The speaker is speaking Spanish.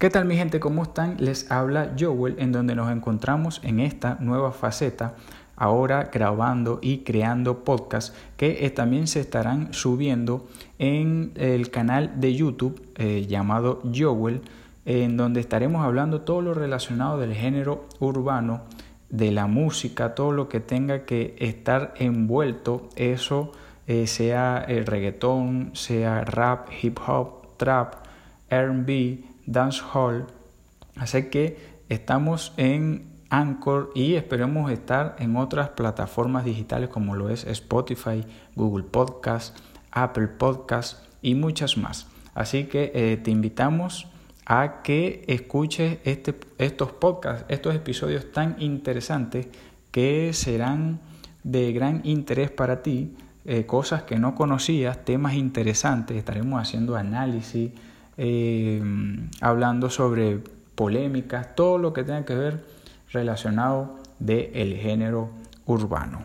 ¿Qué tal mi gente? ¿Cómo están? Les habla Joel en donde nos encontramos en esta nueva faceta ahora grabando y creando podcasts que eh, también se estarán subiendo en el canal de YouTube eh, llamado Joel en donde estaremos hablando todo lo relacionado del género urbano, de la música, todo lo que tenga que estar envuelto, eso eh, sea el reggaetón, sea rap, hip hop, trap, RB, dancehall. Así que estamos en Anchor y esperemos estar en otras plataformas digitales como lo es Spotify, Google Podcast, Apple Podcast y muchas más. Así que eh, te invitamos a que escuches este, estos podcasts, estos episodios tan interesantes que serán de gran interés para ti, eh, cosas que no conocías, temas interesantes, estaremos haciendo análisis, eh, hablando sobre polémicas, todo lo que tenga que ver relacionado del el género urbano.